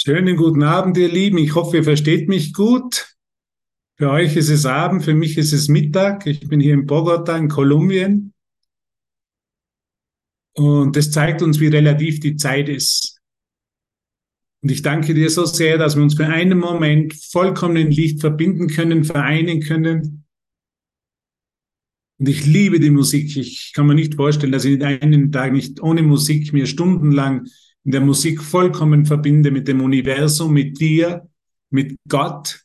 Schönen guten Abend, ihr Lieben. Ich hoffe, ihr versteht mich gut. Für euch ist es Abend, für mich ist es Mittag. Ich bin hier in Bogota in Kolumbien. Und das zeigt uns, wie relativ die Zeit ist. Und ich danke dir so sehr, dass wir uns für einen Moment vollkommen in Licht verbinden können, vereinen können. Und ich liebe die Musik. Ich kann mir nicht vorstellen, dass ich in einem Tag nicht ohne Musik mir stundenlang in der Musik vollkommen verbinde mit dem Universum, mit dir, mit Gott,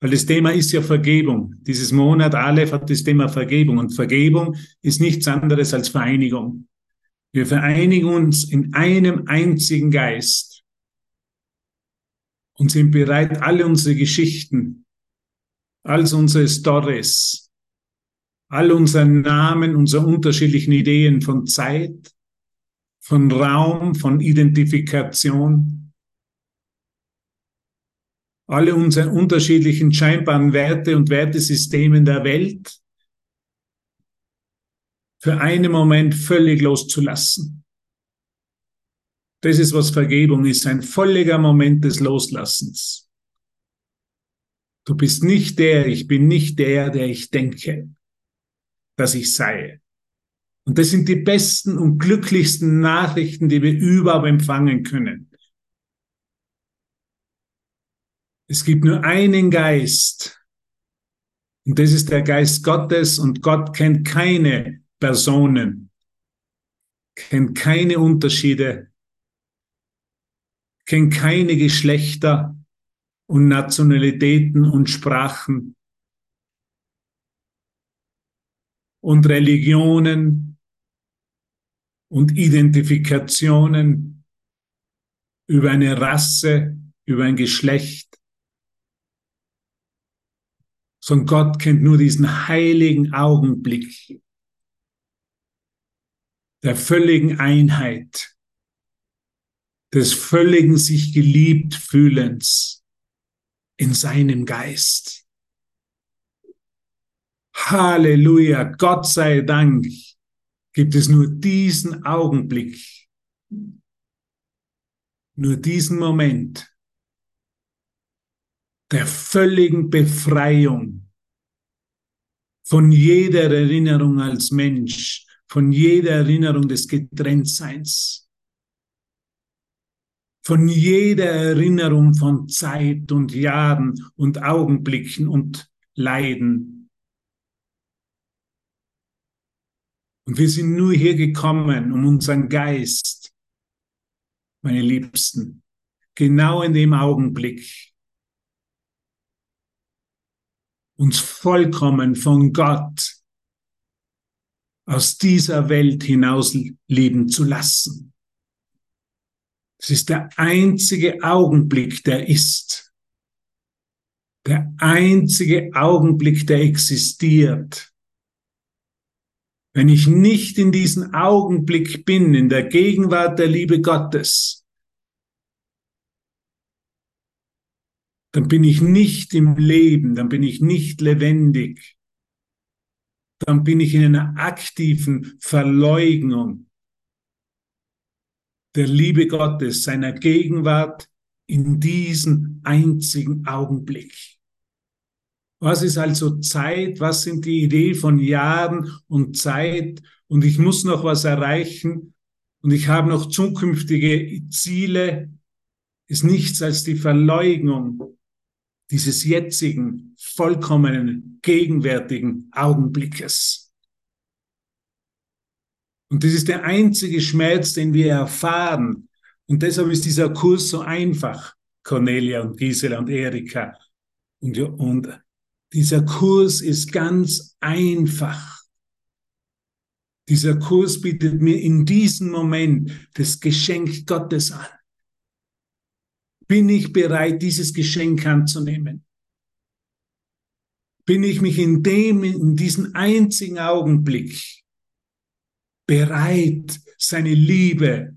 weil das Thema ist ja Vergebung. Dieses Monat Aleph hat das Thema Vergebung und Vergebung ist nichts anderes als Vereinigung. Wir vereinigen uns in einem einzigen Geist und sind bereit, alle unsere Geschichten, all unsere Stories, all unsere Namen, unsere unterschiedlichen Ideen von Zeit, von Raum, von Identifikation. Alle unsere unterschiedlichen scheinbaren Werte und Wertesysteme der Welt für einen Moment völlig loszulassen. Das ist, was Vergebung ist, ein völliger Moment des Loslassens. Du bist nicht der, ich bin nicht der, der ich denke, dass ich sei. Und das sind die besten und glücklichsten Nachrichten, die wir überhaupt empfangen können. Es gibt nur einen Geist. Und das ist der Geist Gottes. Und Gott kennt keine Personen, kennt keine Unterschiede, kennt keine Geschlechter und Nationalitäten und Sprachen und Religionen und Identifikationen über eine Rasse, über ein Geschlecht, sondern Gott kennt nur diesen heiligen Augenblick der völligen Einheit, des völligen sich geliebt fühlens in seinem Geist. Halleluja, Gott sei Dank gibt es nur diesen Augenblick, nur diesen Moment der völligen Befreiung von jeder Erinnerung als Mensch, von jeder Erinnerung des Getrenntseins, von jeder Erinnerung von Zeit und Jahren und Augenblicken und Leiden Und wir sind nur hier gekommen, um unseren Geist, meine Liebsten, genau in dem Augenblick, uns vollkommen von Gott aus dieser Welt hinaus leben zu lassen. Es ist der einzige Augenblick, der ist. Der einzige Augenblick, der existiert. Wenn ich nicht in diesem Augenblick bin, in der Gegenwart der Liebe Gottes, dann bin ich nicht im Leben, dann bin ich nicht lebendig, dann bin ich in einer aktiven Verleugnung der Liebe Gottes, seiner Gegenwart in diesem einzigen Augenblick. Was ist also Zeit? Was sind die Idee von Jahren und Zeit? Und ich muss noch was erreichen und ich habe noch zukünftige Ziele. Ist nichts als die Verleugnung dieses jetzigen, vollkommenen, gegenwärtigen Augenblickes. Und das ist der einzige Schmerz, den wir erfahren. Und deshalb ist dieser Kurs so einfach, Cornelia und Gisela und Erika und, und dieser Kurs ist ganz einfach. Dieser Kurs bietet mir in diesem Moment das Geschenk Gottes an. Bin ich bereit, dieses Geschenk anzunehmen? Bin ich mich in dem, in diesem einzigen Augenblick bereit, seine Liebe,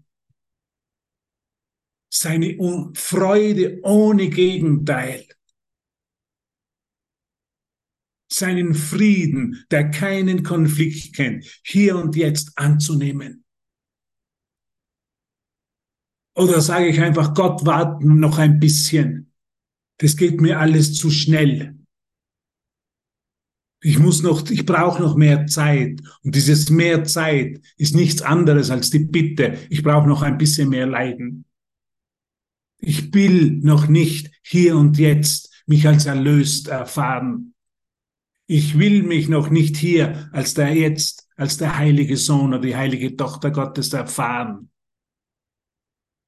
seine Freude ohne Gegenteil seinen Frieden, der keinen Konflikt kennt, hier und jetzt anzunehmen. Oder sage ich einfach, Gott, warten noch ein bisschen. Das geht mir alles zu schnell. Ich muss noch, ich brauche noch mehr Zeit. Und dieses mehr Zeit ist nichts anderes als die Bitte. Ich brauche noch ein bisschen mehr Leiden. Ich will noch nicht hier und jetzt mich als erlöst erfahren. Ich will mich noch nicht hier als der jetzt, als der heilige Sohn oder die heilige Tochter Gottes erfahren.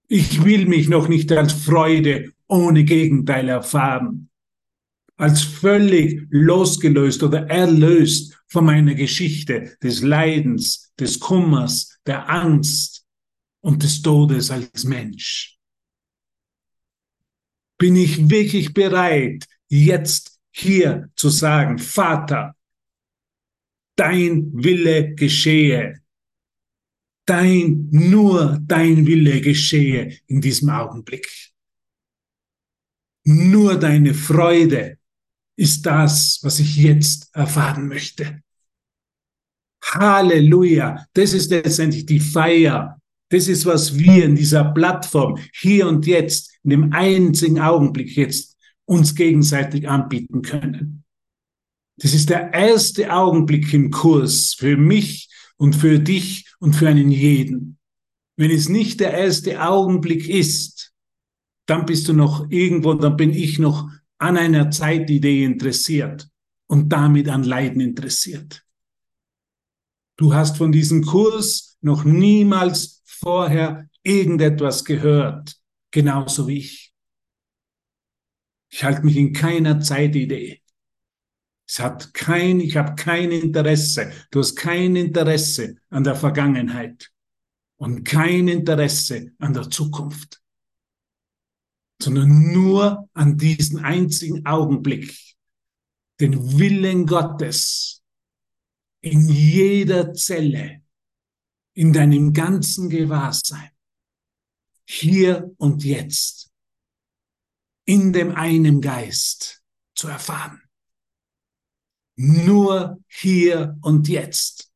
Ich will mich noch nicht als Freude ohne Gegenteil erfahren als völlig losgelöst oder erlöst von meiner Geschichte des Leidens, des Kummers, der Angst und des Todes als Mensch. Bin ich wirklich bereit, jetzt hier zu sagen, Vater, dein Wille geschehe. Dein, nur dein Wille geschehe in diesem Augenblick. Nur deine Freude, ist das, was ich jetzt erfahren möchte. Halleluja. Das ist letztendlich die Feier. Das ist, was wir in dieser Plattform hier und jetzt, in dem einzigen Augenblick jetzt, uns gegenseitig anbieten können. Das ist der erste Augenblick im Kurs für mich und für dich und für einen jeden. Wenn es nicht der erste Augenblick ist, dann bist du noch irgendwo, dann bin ich noch an einer Zeitidee interessiert und damit an Leiden interessiert. Du hast von diesem Kurs noch niemals vorher irgendetwas gehört, genauso wie ich. Ich halte mich in keiner Zeitidee. Es hat kein, ich habe kein Interesse. Du hast kein Interesse an der Vergangenheit und kein Interesse an der Zukunft sondern nur an diesen einzigen Augenblick, den Willen Gottes in jeder Zelle, in deinem ganzen Gewahrsein, hier und jetzt, in dem einen Geist zu erfahren. Nur hier und jetzt.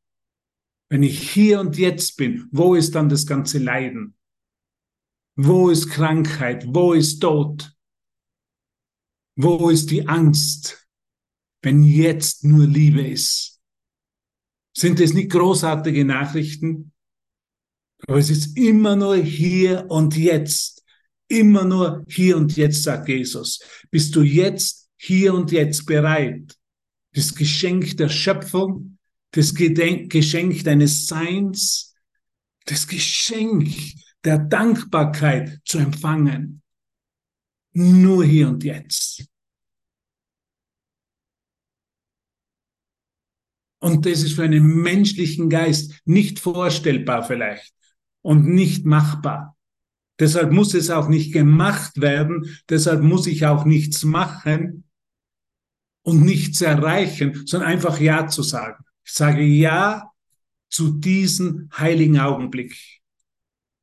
Wenn ich hier und jetzt bin, wo ist dann das ganze Leiden? Wo ist Krankheit? Wo ist Tod? Wo ist die Angst, wenn jetzt nur Liebe ist? Sind es nicht großartige Nachrichten? Aber es ist immer nur hier und jetzt. Immer nur hier und jetzt, sagt Jesus. Bist du jetzt, hier und jetzt bereit? Das Geschenk der Schöpfung, das Geschenk deines Seins, das Geschenk der Dankbarkeit zu empfangen. Nur hier und jetzt. Und das ist für einen menschlichen Geist nicht vorstellbar vielleicht und nicht machbar. Deshalb muss es auch nicht gemacht werden, deshalb muss ich auch nichts machen und nichts erreichen, sondern einfach Ja zu sagen. Ich sage Ja zu diesem heiligen Augenblick.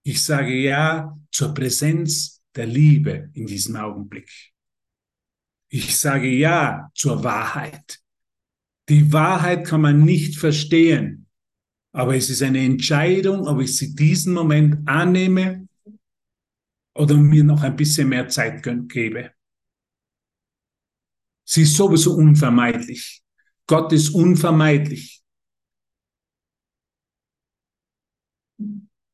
Ich sage Ja zur Präsenz der Liebe in diesem Augenblick. Ich sage Ja zur Wahrheit. Die Wahrheit kann man nicht verstehen, aber es ist eine Entscheidung, ob ich sie diesen Moment annehme oder mir noch ein bisschen mehr Zeit gebe. Sie ist sowieso unvermeidlich. Gott ist unvermeidlich.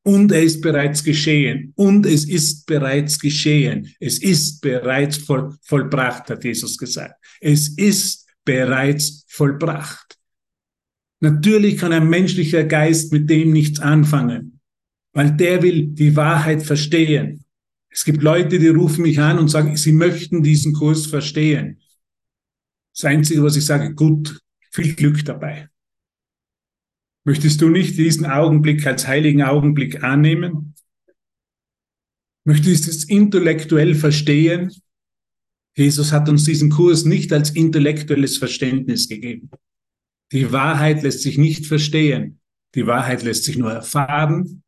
Und er ist bereits geschehen. Und es ist bereits geschehen. Es ist bereits voll, vollbracht, hat Jesus gesagt. Es ist bereits vollbracht. Natürlich kann ein menschlicher Geist mit dem nichts anfangen, weil der will die Wahrheit verstehen. Es gibt Leute, die rufen mich an und sagen, sie möchten diesen Kurs verstehen. Das Einzige, was ich sage, gut, viel Glück dabei. Möchtest du nicht diesen Augenblick als heiligen Augenblick annehmen? Möchtest du es intellektuell verstehen? Jesus hat uns diesen Kurs nicht als intellektuelles Verständnis gegeben. Die Wahrheit lässt sich nicht verstehen. Die Wahrheit lässt sich nur erfahren,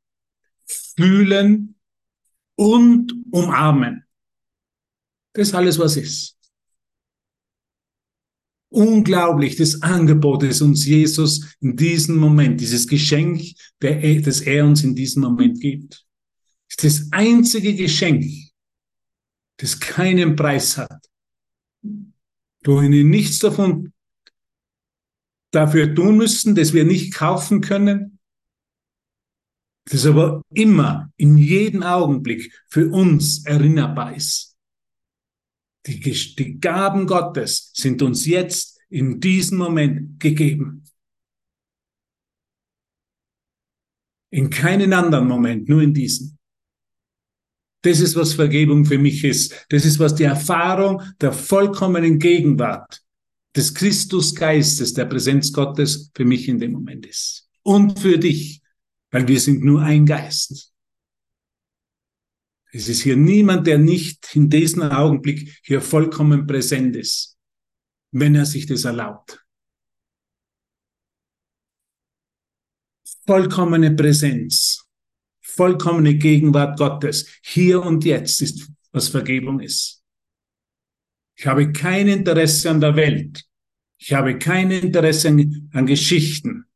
fühlen und umarmen. Das ist alles, was ist unglaublich das Angebot, das uns Jesus in diesem Moment, dieses Geschenk, das er uns in diesem Moment gibt. ist das einzige Geschenk, das keinen Preis hat. Du ihnen nichts davon dafür tun müssen, das wir nicht kaufen können, das aber immer, in jedem Augenblick für uns erinnerbar ist. Die, die Gaben Gottes sind uns jetzt in diesem Moment gegeben. In keinen anderen Moment, nur in diesem. Das ist, was Vergebung für mich ist. Das ist, was die Erfahrung der vollkommenen Gegenwart des Christusgeistes, der Präsenz Gottes für mich in dem Moment ist. Und für dich, weil wir sind nur ein Geist. Es ist hier niemand, der nicht in diesem Augenblick hier vollkommen präsent ist, wenn er sich das erlaubt. Vollkommene Präsenz, vollkommene Gegenwart Gottes, hier und jetzt ist, was Vergebung ist. Ich habe kein Interesse an der Welt. Ich habe kein Interesse an, an Geschichten.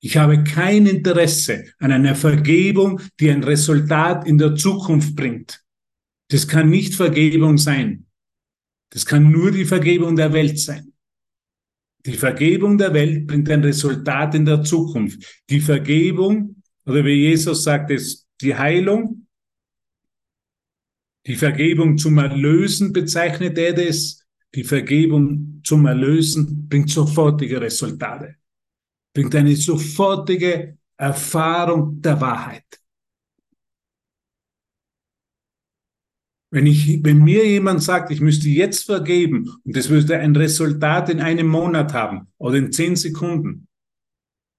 Ich habe kein Interesse an einer Vergebung, die ein Resultat in der Zukunft bringt. Das kann nicht Vergebung sein. Das kann nur die Vergebung der Welt sein. Die Vergebung der Welt bringt ein Resultat in der Zukunft. Die Vergebung, oder wie Jesus sagt, ist die Heilung. Die Vergebung zum Erlösen bezeichnet er das. Die Vergebung zum Erlösen bringt sofortige Resultate bringt eine sofortige Erfahrung der Wahrheit. Wenn, ich, wenn mir jemand sagt, ich müsste jetzt vergeben und das würde ein Resultat in einem Monat haben oder in zehn Sekunden,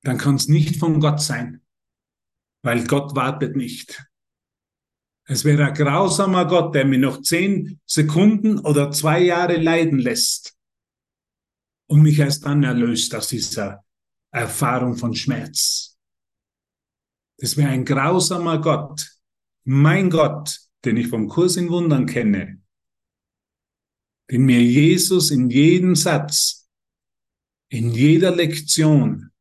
dann kann es nicht von Gott sein, weil Gott wartet nicht. Es wäre ein grausamer Gott, der mir noch zehn Sekunden oder zwei Jahre leiden lässt und mich erst dann erlöst aus dieser Erfahrung von Schmerz. Das wäre ein grausamer Gott. Mein Gott, den ich vom Kurs in Wundern kenne, den mir Jesus in jedem Satz, in jeder Lektion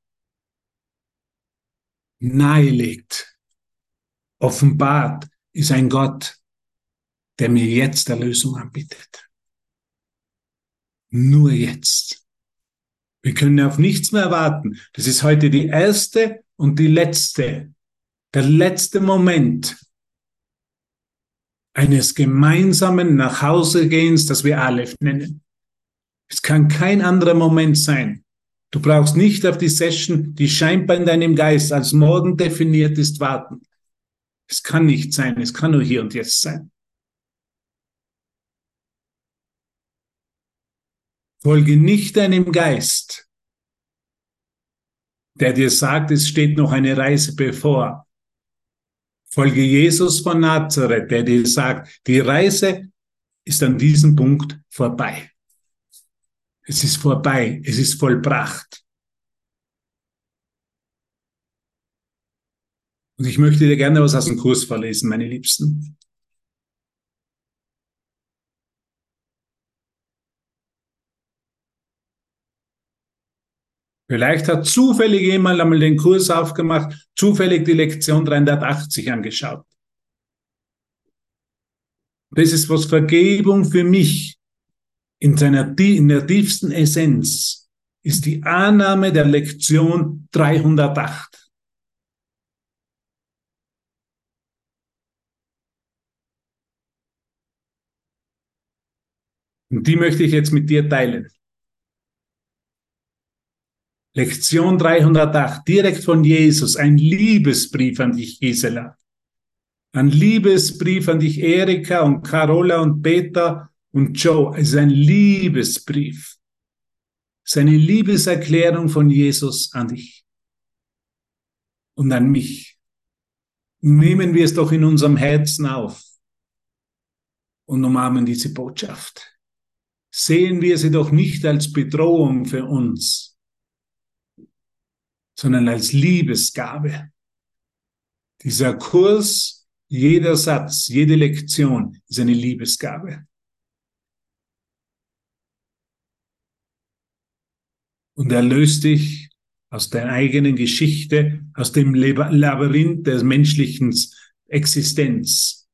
nahelegt, offenbart, ist ein Gott, der mir jetzt Erlösung anbietet. Nur jetzt. Wir können auf nichts mehr warten. Das ist heute die erste und die letzte, der letzte Moment eines gemeinsamen Nachhausegehens, das wir Aleph nennen. Es kann kein anderer Moment sein. Du brauchst nicht auf die Session, die scheinbar in deinem Geist als morgen definiert ist, warten. Es kann nicht sein, es kann nur hier und jetzt sein. Folge nicht deinem Geist, der dir sagt, es steht noch eine Reise bevor. Folge Jesus von Nazareth, der dir sagt, die Reise ist an diesem Punkt vorbei. Es ist vorbei, es ist vollbracht. Und ich möchte dir gerne was aus dem Kurs verlesen, meine Liebsten. Vielleicht hat zufällig jemand einmal den Kurs aufgemacht, zufällig die Lektion 380 angeschaut. Das ist was Vergebung für mich in seiner, in der tiefsten Essenz ist die Annahme der Lektion 308. Und die möchte ich jetzt mit dir teilen. Lektion 308, direkt von Jesus, ein Liebesbrief an dich, Gisela. Ein Liebesbrief an dich, Erika und Carola und Peter und Joe. Es ist ein Liebesbrief. Es ist eine Liebeserklärung von Jesus an dich und an mich. Nehmen wir es doch in unserem Herzen auf und umarmen diese Botschaft. Sehen wir sie doch nicht als Bedrohung für uns, sondern als Liebesgabe. Dieser Kurs, jeder Satz, jede Lektion ist eine Liebesgabe. Und er löst dich aus deiner eigenen Geschichte, aus dem Labyrinth des menschlichen, Existenz,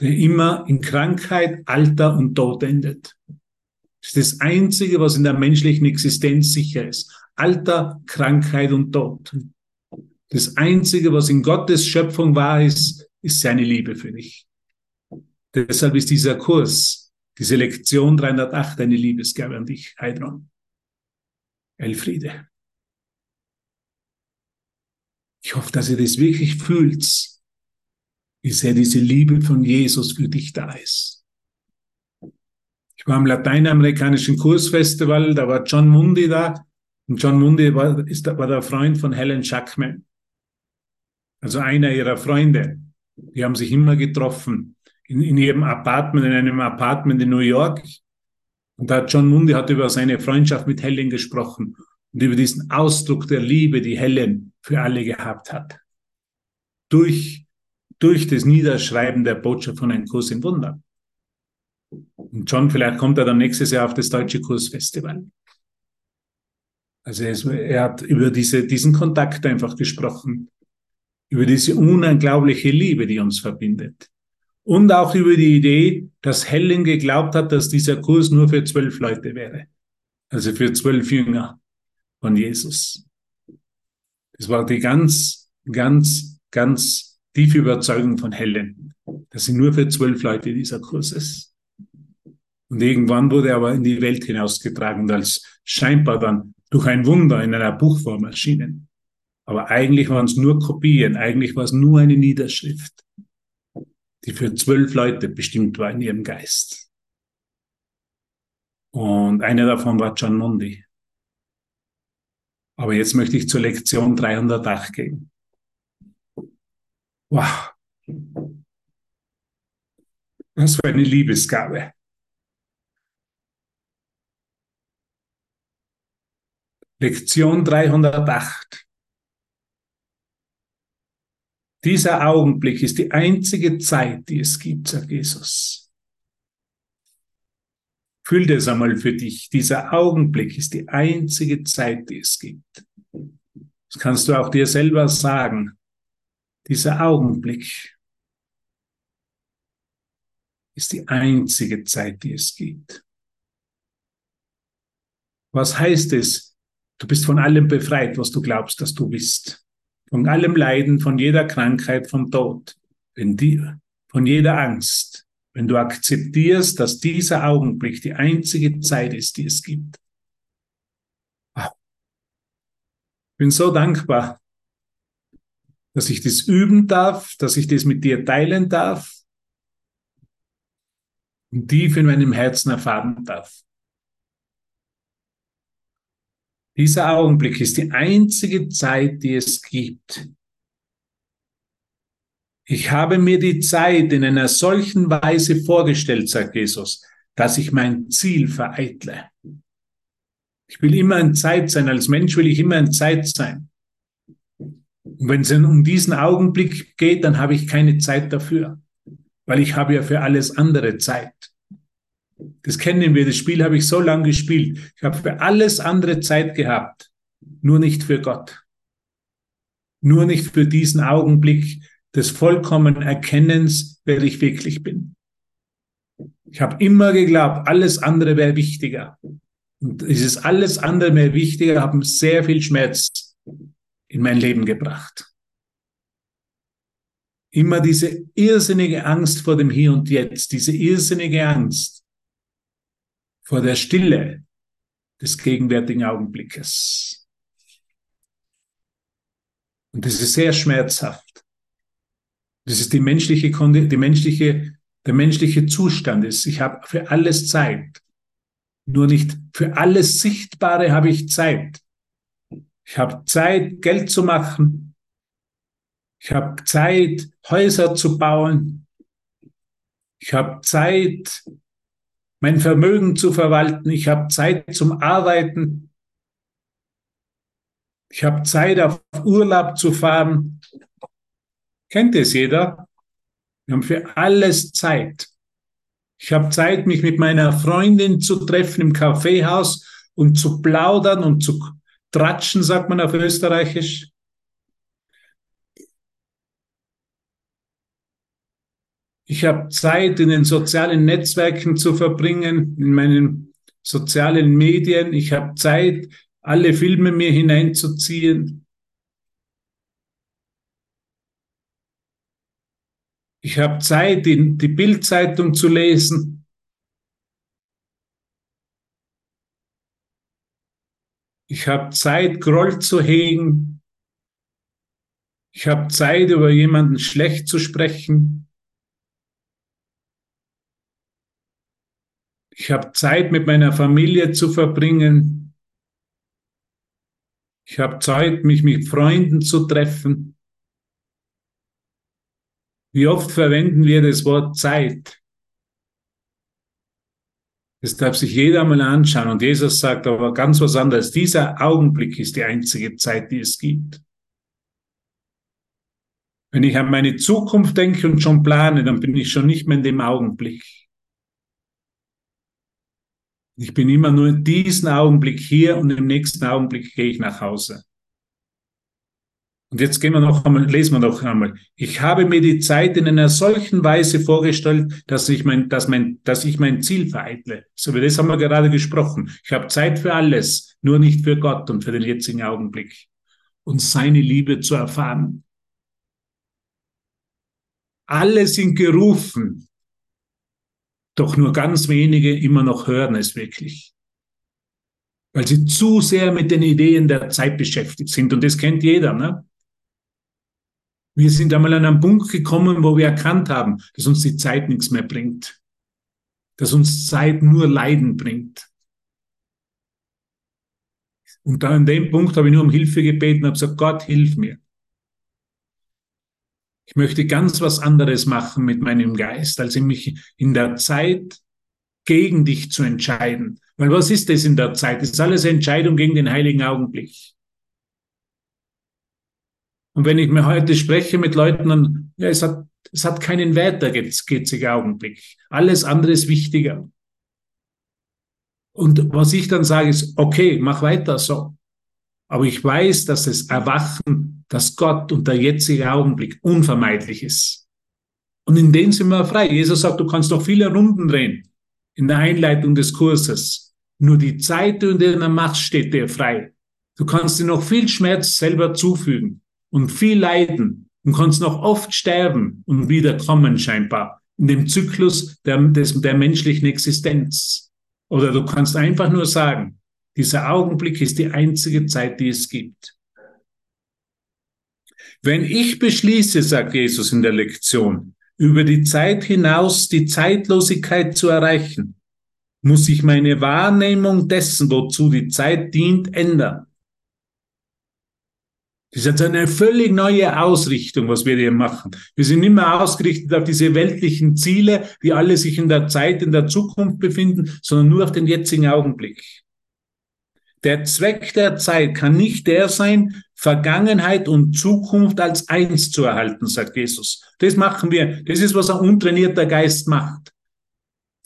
der immer in Krankheit, Alter und Tod endet. Das ist das Einzige, was in der menschlichen Existenz sicher ist. Alter, Krankheit und Tod. Das Einzige, was in Gottes Schöpfung wahr ist, ist seine Liebe für dich. Deshalb ist dieser Kurs, diese Lektion 308 eine Liebesgabe an dich, Heidron. Elfriede. Ich hoffe, dass ihr das wirklich fühlt, wie sehr diese Liebe von Jesus für dich da ist. Ich war am lateinamerikanischen Kursfestival, da war John Mundi da. Und John Mundi war, ist, war der Freund von Helen Schackman. Also einer ihrer Freunde. Die haben sich immer getroffen. In, in ihrem Apartment, in einem Apartment in New York. Und da hat John Mundi hat über seine Freundschaft mit Helen gesprochen und über diesen Ausdruck der Liebe, die Helen für alle gehabt hat. Durch, durch das Niederschreiben der Botschaft von einem Kurs in Wunder. Und John, vielleicht kommt er dann nächstes Jahr auf das Deutsche Kursfestival. Also er hat über diese, diesen Kontakt einfach gesprochen, über diese unglaubliche Liebe, die uns verbindet. Und auch über die Idee, dass Helen geglaubt hat, dass dieser Kurs nur für zwölf Leute wäre. Also für zwölf Jünger von Jesus. Das war die ganz, ganz, ganz tiefe Überzeugung von Helen, dass sie nur für zwölf Leute dieser Kurs ist. Und irgendwann wurde er aber in die Welt hinausgetragen und als scheinbar dann durch ein Wunder in einer Buchform erschienen. Aber eigentlich waren es nur Kopien, eigentlich war es nur eine Niederschrift, die für zwölf Leute bestimmt war in ihrem Geist. Und einer davon war John Mundi. Aber jetzt möchte ich zur Lektion 308 gehen. Wow. Was für eine Liebesgabe. Lektion 308. Dieser Augenblick ist die einzige Zeit, die es gibt, sagt Jesus. Fühl das einmal für dich. Dieser Augenblick ist die einzige Zeit, die es gibt. Das kannst du auch dir selber sagen. Dieser Augenblick ist die einzige Zeit, die es gibt. Was heißt es? Du bist von allem befreit, was du glaubst, dass du bist. Von allem Leiden, von jeder Krankheit, vom Tod, von jeder Angst wenn du akzeptierst, dass dieser Augenblick die einzige Zeit ist, die es gibt. Ich bin so dankbar, dass ich das üben darf, dass ich das mit dir teilen darf und tief in meinem Herzen erfahren darf. Dieser Augenblick ist die einzige Zeit, die es gibt. Ich habe mir die Zeit in einer solchen Weise vorgestellt, sagt Jesus, dass ich mein Ziel vereitle. Ich will immer in Zeit sein. Als Mensch will ich immer in Zeit sein. Und wenn es um diesen Augenblick geht, dann habe ich keine Zeit dafür, weil ich habe ja für alles andere Zeit. Das kennen wir, das Spiel habe ich so lange gespielt. Ich habe für alles andere Zeit gehabt, nur nicht für Gott. Nur nicht für diesen Augenblick, des vollkommenen Erkennens, wer ich wirklich bin. Ich habe immer geglaubt, alles andere wäre wichtiger. Und dieses alles andere mehr wichtiger haben sehr viel Schmerz in mein Leben gebracht. Immer diese irrsinnige Angst vor dem Hier und Jetzt, diese irrsinnige Angst vor der Stille des gegenwärtigen Augenblickes. Und das ist sehr schmerzhaft. Das ist die menschliche, die menschliche, der menschliche Zustand ist. Ich habe für alles Zeit. Nur nicht für alles Sichtbare habe ich Zeit. Ich habe Zeit, Geld zu machen. Ich habe Zeit, Häuser zu bauen. Ich habe Zeit, mein Vermögen zu verwalten. Ich habe Zeit zum Arbeiten. Ich habe Zeit, auf Urlaub zu fahren. Kennt es jeder? Wir haben für alles Zeit. Ich habe Zeit, mich mit meiner Freundin zu treffen im Kaffeehaus und zu plaudern und zu tratschen, sagt man auf Österreichisch. Ich habe Zeit, in den sozialen Netzwerken zu verbringen, in meinen sozialen Medien. Ich habe Zeit, alle Filme mir hineinzuziehen. Ich habe Zeit, die, die Bildzeitung zu lesen. Ich habe Zeit, Groll zu hegen. Ich habe Zeit, über jemanden schlecht zu sprechen. Ich habe Zeit, mit meiner Familie zu verbringen. Ich habe Zeit, mich mit Freunden zu treffen. Wie oft verwenden wir das Wort Zeit? Das darf sich jeder mal anschauen. Und Jesus sagt aber ganz was anderes. Dieser Augenblick ist die einzige Zeit, die es gibt. Wenn ich an meine Zukunft denke und schon plane, dann bin ich schon nicht mehr in dem Augenblick. Ich bin immer nur in diesem Augenblick hier und im nächsten Augenblick gehe ich nach Hause. Und jetzt gehen wir noch einmal, lesen wir noch einmal. Ich habe mir die Zeit in einer solchen Weise vorgestellt, dass ich mein, dass mein, dass ich mein Ziel vereitle. So wie das haben wir gerade gesprochen. Ich habe Zeit für alles, nur nicht für Gott und für den jetzigen Augenblick. Und seine Liebe zu erfahren. Alle sind gerufen, doch nur ganz wenige immer noch hören es wirklich. Weil sie zu sehr mit den Ideen der Zeit beschäftigt sind. Und das kennt jeder. Ne? Wir sind einmal an einen Punkt gekommen, wo wir erkannt haben, dass uns die Zeit nichts mehr bringt. Dass uns Zeit nur Leiden bringt. Und da an dem Punkt habe ich nur um Hilfe gebeten habe gesagt, Gott, hilf mir. Ich möchte ganz was anderes machen mit meinem Geist, als mich in der Zeit gegen dich zu entscheiden. Weil was ist das in der Zeit? Das ist alles Entscheidung gegen den heiligen Augenblick. Und wenn ich mir heute spreche mit Leuten, dann, ja, es hat, es hat keinen Wert, der jetzige Augenblick. Alles andere ist wichtiger. Und was ich dann sage, ist, okay, mach weiter so. Aber ich weiß, dass das Erwachen, dass Gott und der jetzige Augenblick unvermeidlich ist. Und in dem sind wir frei. Jesus sagt, du kannst noch viele Runden drehen in der Einleitung des Kurses. Nur die Zeit, in der du machst, steht dir frei. Du kannst dir noch viel Schmerz selber zufügen und viel leiden und kannst noch oft sterben und wiederkommen scheinbar in dem Zyklus der, des, der menschlichen Existenz. Oder du kannst einfach nur sagen, dieser Augenblick ist die einzige Zeit, die es gibt. Wenn ich beschließe, sagt Jesus in der Lektion, über die Zeit hinaus die Zeitlosigkeit zu erreichen, muss ich meine Wahrnehmung dessen, wozu die Zeit dient, ändern. Das ist jetzt eine völlig neue Ausrichtung, was wir hier machen. Wir sind immer ausgerichtet auf diese weltlichen Ziele, die alle sich in der Zeit, in der Zukunft befinden, sondern nur auf den jetzigen Augenblick. Der Zweck der Zeit kann nicht der sein, Vergangenheit und Zukunft als eins zu erhalten, sagt Jesus. Das machen wir. Das ist, was ein untrainierter Geist macht.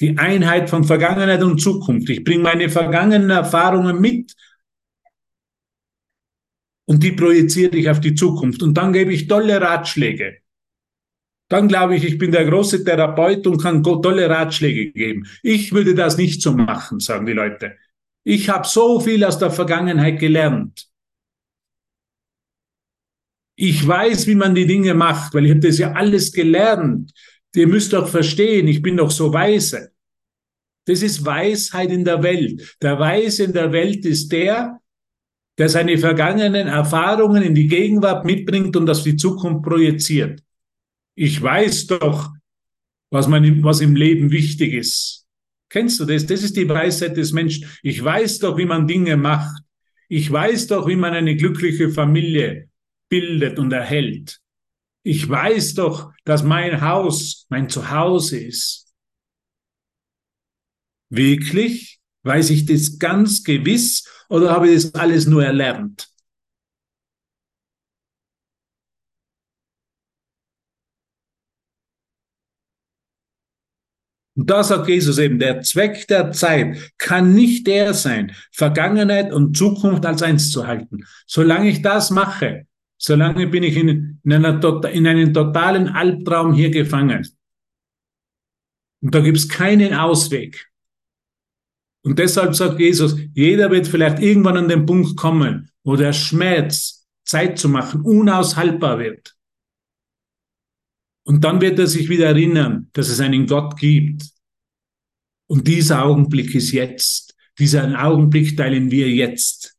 Die Einheit von Vergangenheit und Zukunft. Ich bringe meine vergangenen Erfahrungen mit und die projiziere ich auf die Zukunft. Und dann gebe ich tolle Ratschläge. Dann glaube ich, ich bin der große Therapeut und kann tolle Ratschläge geben. Ich würde das nicht so machen, sagen die Leute. Ich habe so viel aus der Vergangenheit gelernt. Ich weiß, wie man die Dinge macht, weil ich habe das ja alles gelernt. Ihr müsst doch verstehen, ich bin doch so weise. Das ist Weisheit in der Welt. Der Weise in der Welt ist der, der seine vergangenen Erfahrungen in die Gegenwart mitbringt und auf die Zukunft projiziert. Ich weiß doch, was, man, was im Leben wichtig ist. Kennst du das? Das ist die Weisheit des Menschen. Ich weiß doch, wie man Dinge macht. Ich weiß doch, wie man eine glückliche Familie bildet und erhält. Ich weiß doch, dass mein Haus mein Zuhause ist. Wirklich? Weiß ich das ganz gewiss oder habe ich das alles nur erlernt? Und da sagt Jesus eben, der Zweck der Zeit kann nicht der sein, Vergangenheit und Zukunft als eins zu halten. Solange ich das mache, solange bin ich in, in, einer, in einen totalen Albtraum hier gefangen. Und da gibt es keinen Ausweg. Und deshalb sagt Jesus, jeder wird vielleicht irgendwann an den Punkt kommen, wo der Schmerz, Zeit zu machen, unaushaltbar wird. Und dann wird er sich wieder erinnern, dass es einen Gott gibt. Und dieser Augenblick ist jetzt. Diesen Augenblick teilen wir jetzt.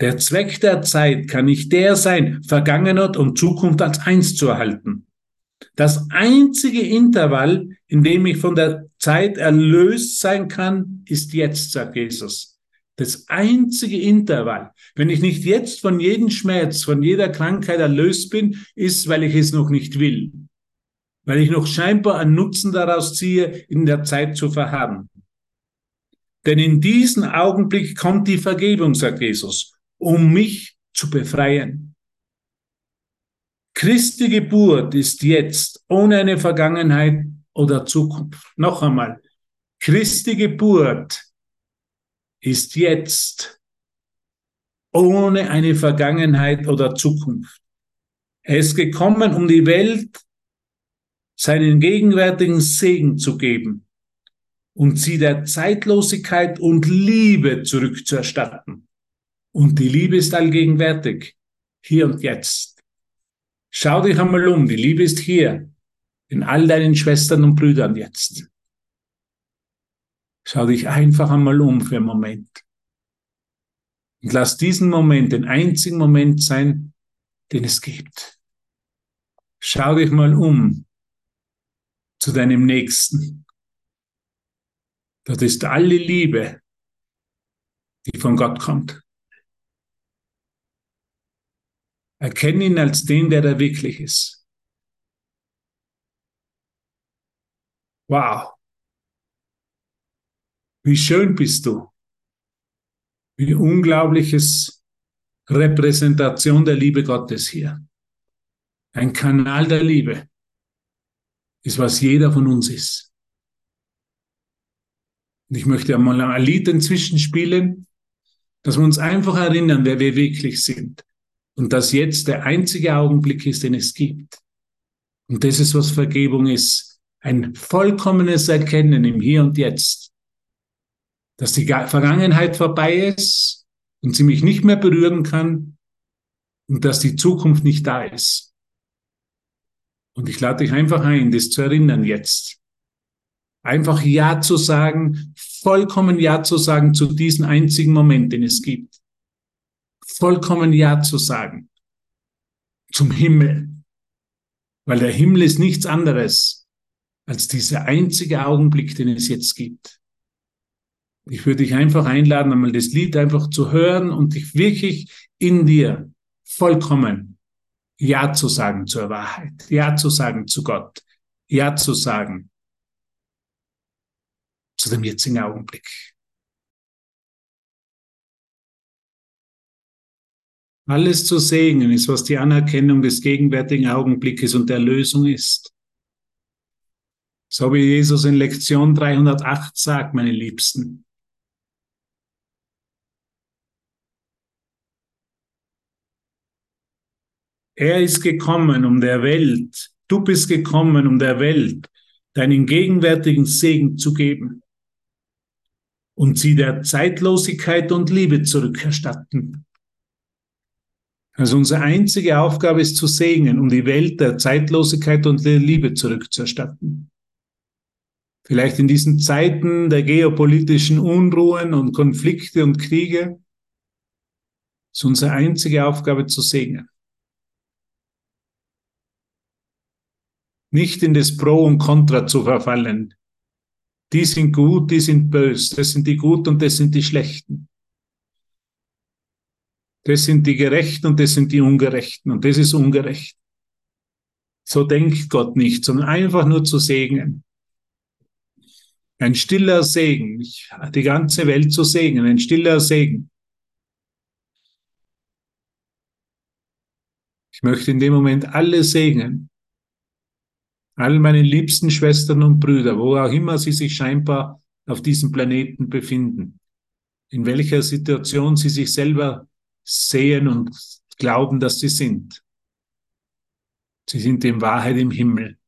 Der Zweck der Zeit kann nicht der sein, Vergangenheit und Zukunft als eins zu erhalten. Das einzige Intervall, in dem ich von der Zeit erlöst sein kann, ist jetzt, sagt Jesus. Das einzige Intervall. Wenn ich nicht jetzt von jedem Schmerz, von jeder Krankheit erlöst bin, ist, weil ich es noch nicht will. Weil ich noch scheinbar einen Nutzen daraus ziehe, in der Zeit zu verharren. Denn in diesem Augenblick kommt die Vergebung, sagt Jesus, um mich zu befreien. Christi Geburt ist jetzt ohne eine Vergangenheit oder Zukunft. Noch einmal. Christi Geburt ist jetzt ohne eine Vergangenheit oder Zukunft. Er ist gekommen, um die Welt seinen gegenwärtigen Segen zu geben und sie der Zeitlosigkeit und Liebe zurückzuerstatten. Und die Liebe ist allgegenwärtig, hier und jetzt. Schau dich einmal um, die Liebe ist hier, in all deinen Schwestern und Brüdern jetzt. Schau dich einfach einmal um für einen Moment. Und lass diesen Moment den einzigen Moment sein, den es gibt. Schau dich mal um zu deinem Nächsten. Dort ist alle Liebe, die von Gott kommt. Erkenne ihn als den, der er wirklich ist. Wow. Wie schön bist du. Wie unglaubliches Repräsentation der Liebe Gottes hier. Ein Kanal der Liebe ist, was jeder von uns ist. Und ich möchte einmal ein Lied inzwischen spielen, dass wir uns einfach erinnern, wer wir wirklich sind. Und dass jetzt der einzige Augenblick ist, den es gibt. Und das ist, was Vergebung ist. Ein vollkommenes Erkennen im Hier und Jetzt. Dass die Vergangenheit vorbei ist und sie mich nicht mehr berühren kann und dass die Zukunft nicht da ist. Und ich lade dich einfach ein, das zu erinnern jetzt. Einfach Ja zu sagen, vollkommen Ja zu sagen zu diesem einzigen Moment, den es gibt vollkommen Ja zu sagen zum Himmel, weil der Himmel ist nichts anderes als dieser einzige Augenblick, den es jetzt gibt. Ich würde dich einfach einladen, einmal das Lied einfach zu hören und dich wirklich in dir vollkommen Ja zu sagen zur Wahrheit, Ja zu sagen zu Gott, Ja zu sagen zu dem jetzigen Augenblick. Alles zu segnen ist, was die Anerkennung des gegenwärtigen Augenblickes und der Lösung ist. So wie Jesus in Lektion 308 sagt, meine Liebsten. Er ist gekommen, um der Welt, du bist gekommen, um der Welt deinen gegenwärtigen Segen zu geben und sie der Zeitlosigkeit und Liebe zurückerstatten. Also unsere einzige Aufgabe ist zu segnen, um die Welt der Zeitlosigkeit und der Liebe zurückzuerstatten. Vielleicht in diesen Zeiten der geopolitischen Unruhen und Konflikte und Kriege ist unsere einzige Aufgabe zu segnen. Nicht in das Pro und Contra zu verfallen. Die sind gut, die sind böse, das sind die Guten und das sind die Schlechten. Das sind die Gerechten und das sind die Ungerechten und das ist ungerecht. So denkt Gott nicht, sondern einfach nur zu segnen. Ein stiller Segen, die ganze Welt zu segnen, ein stiller Segen. Ich möchte in dem Moment alle segnen. All meine liebsten Schwestern und Brüder, wo auch immer sie sich scheinbar auf diesem Planeten befinden. In welcher Situation sie sich selber sehen und glauben, dass sie sind. Sie sind in Wahrheit im Himmel.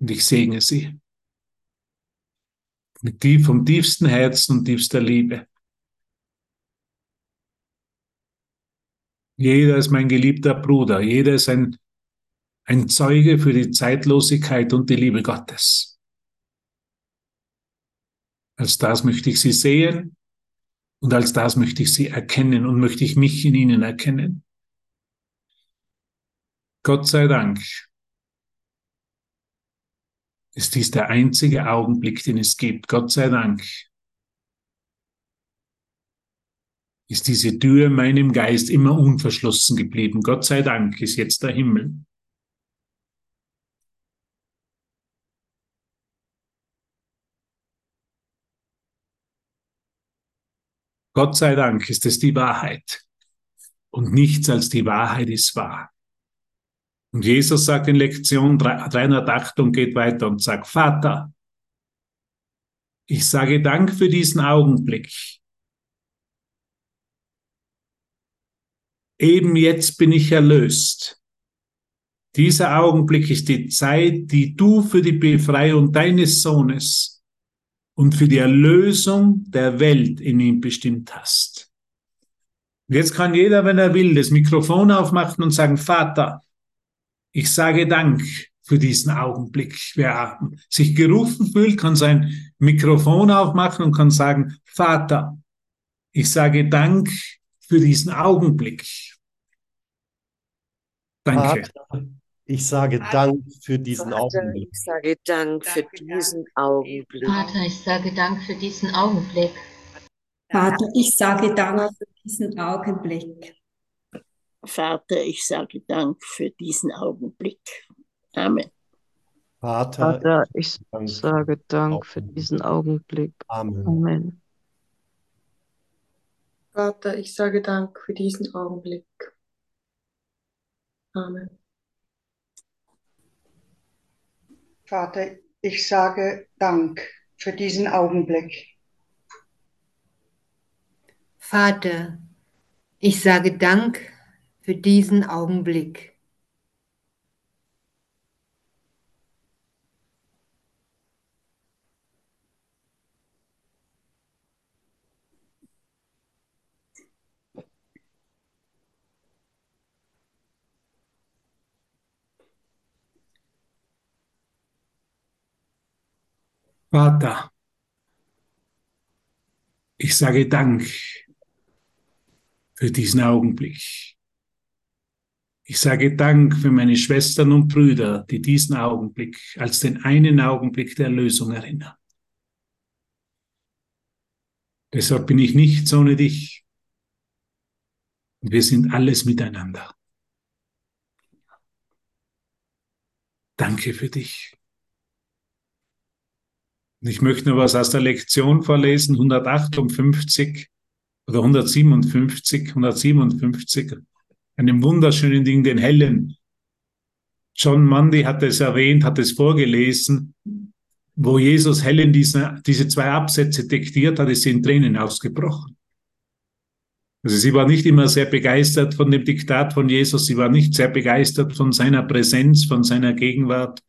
Und ich segne sie. Mit tief, vom tiefsten Herzen und tiefster Liebe. Jeder ist mein geliebter Bruder. Jeder ist ein, ein Zeuge für die Zeitlosigkeit und die Liebe Gottes. Als das möchte ich sie sehen und als das möchte ich sie erkennen und möchte ich mich in ihnen erkennen. Gott sei Dank ist dies der einzige Augenblick, den es gibt. Gott sei Dank ist diese Tür meinem Geist immer unverschlossen geblieben. Gott sei Dank ist jetzt der Himmel. Gott sei Dank ist es die Wahrheit. Und nichts als die Wahrheit ist wahr. Und Jesus sagt in Lektion 308 und geht weiter und sagt, Vater, ich sage Dank für diesen Augenblick. Eben jetzt bin ich erlöst. Dieser Augenblick ist die Zeit, die du für die Befreiung deines Sohnes und für die Erlösung der Welt in ihm bestimmt hast. Jetzt kann jeder, wenn er will, das Mikrofon aufmachen und sagen, Vater, ich sage Dank für diesen Augenblick. Wer sich gerufen fühlt, kann sein Mikrofon aufmachen und kann sagen, Vater, ich sage Dank für diesen Augenblick. Danke. Vater, ich sage Dank für diesen Vater, Augenblick. Ich sage Dank für diesen Augenblick. Vater, ich sage Dank für diesen Augenblick. Vater, ich sage Dank für diesen Augenblick. Vater, ich sage Dank für diesen Augenblick. Amen. Vater, Vater ich sage Dank für diesen Augenblick. Amen. Amen. Vater, ich sage Dank für diesen Augenblick. Amen. Vater, ich sage Dank für diesen Augenblick. Vater, ich sage Dank für diesen Augenblick. Vater, ich sage Dank für diesen Augenblick. Ich sage Dank für meine Schwestern und Brüder, die diesen Augenblick als den einen Augenblick der Lösung erinnern. Deshalb bin ich nichts ohne dich. Und wir sind alles miteinander. Danke für dich. Ich möchte nur was aus der Lektion vorlesen, 158 oder 157, 157 einem wunderschönen Ding, den hellen. John Mundy hat es erwähnt, hat es vorgelesen, wo Jesus Helen diese, diese zwei Absätze diktiert hat, ist sie in Tränen ausgebrochen. Also sie war nicht immer sehr begeistert von dem Diktat von Jesus, sie war nicht sehr begeistert von seiner Präsenz, von seiner Gegenwart,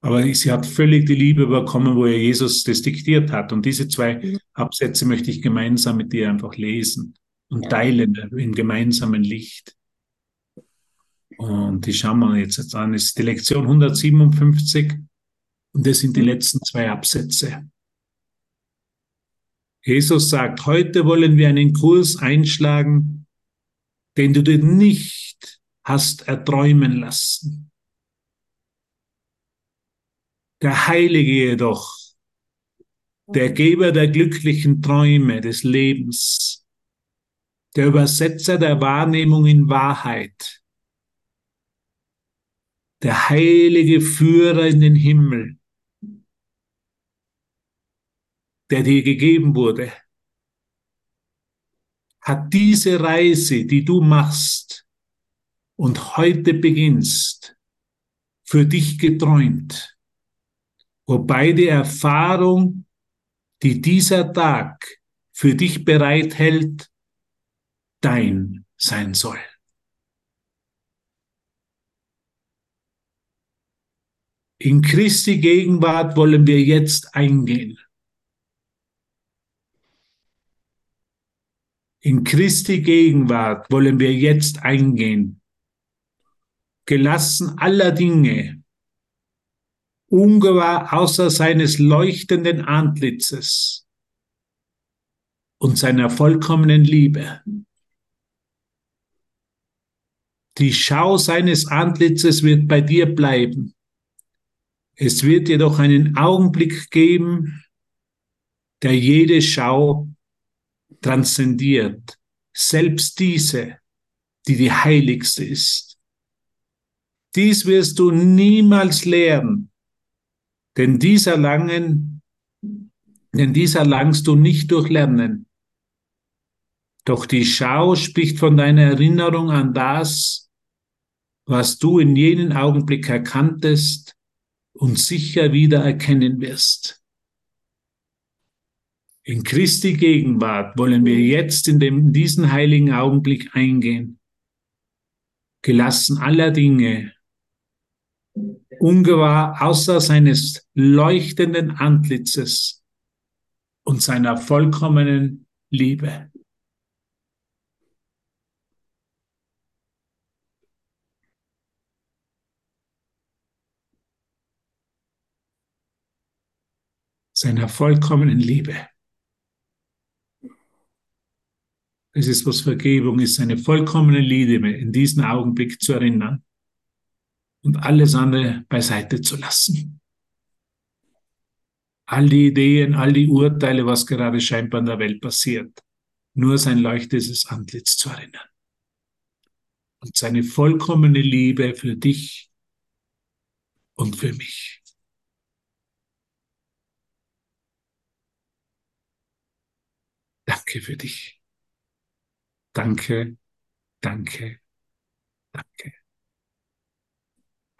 aber sie hat völlig die Liebe bekommen, wo er Jesus das diktiert hat. Und diese zwei Absätze möchte ich gemeinsam mit dir einfach lesen und teilen im gemeinsamen Licht. Und die schauen wir jetzt an. Das ist die Lektion 157 und das sind die letzten zwei Absätze. Jesus sagt, heute wollen wir einen Kurs einschlagen, den du dir nicht hast erträumen lassen. Der Heilige jedoch, der Geber der glücklichen Träume des Lebens, der Übersetzer der Wahrnehmung in Wahrheit, der heilige Führer in den Himmel, der dir gegeben wurde, hat diese Reise, die du machst und heute beginnst, für dich geträumt, wobei die Erfahrung, die dieser Tag für dich bereithält, dein sein soll. In Christi Gegenwart wollen wir jetzt eingehen. In Christi Gegenwart wollen wir jetzt eingehen. Gelassen aller Dinge, ungewahr außer seines leuchtenden Antlitzes und seiner vollkommenen Liebe. Die Schau seines Antlitzes wird bei dir bleiben. Es wird jedoch einen Augenblick geben, der jede Schau transzendiert, selbst diese, die die heiligste ist. Dies wirst du niemals lehren, denn dies erlangen, denn dies erlangst du nicht durch Lernen. Doch die Schau spricht von deiner Erinnerung an das, was du in jenem Augenblick erkanntest und sicher wieder erkennen wirst. In Christi Gegenwart wollen wir jetzt in, dem, in diesen heiligen Augenblick eingehen, gelassen aller Dinge, ungewahr außer seines leuchtenden Antlitzes und seiner vollkommenen Liebe. Seiner vollkommenen Liebe. Das ist, was Vergebung ist, seine vollkommene Liebe in diesen Augenblick zu erinnern und alles andere beiseite zu lassen. All die Ideen, all die Urteile, was gerade scheinbar in der Welt passiert, nur sein leuchtendes Antlitz zu erinnern. Und seine vollkommene Liebe für dich und für mich. Danke für dich. Danke, danke, danke.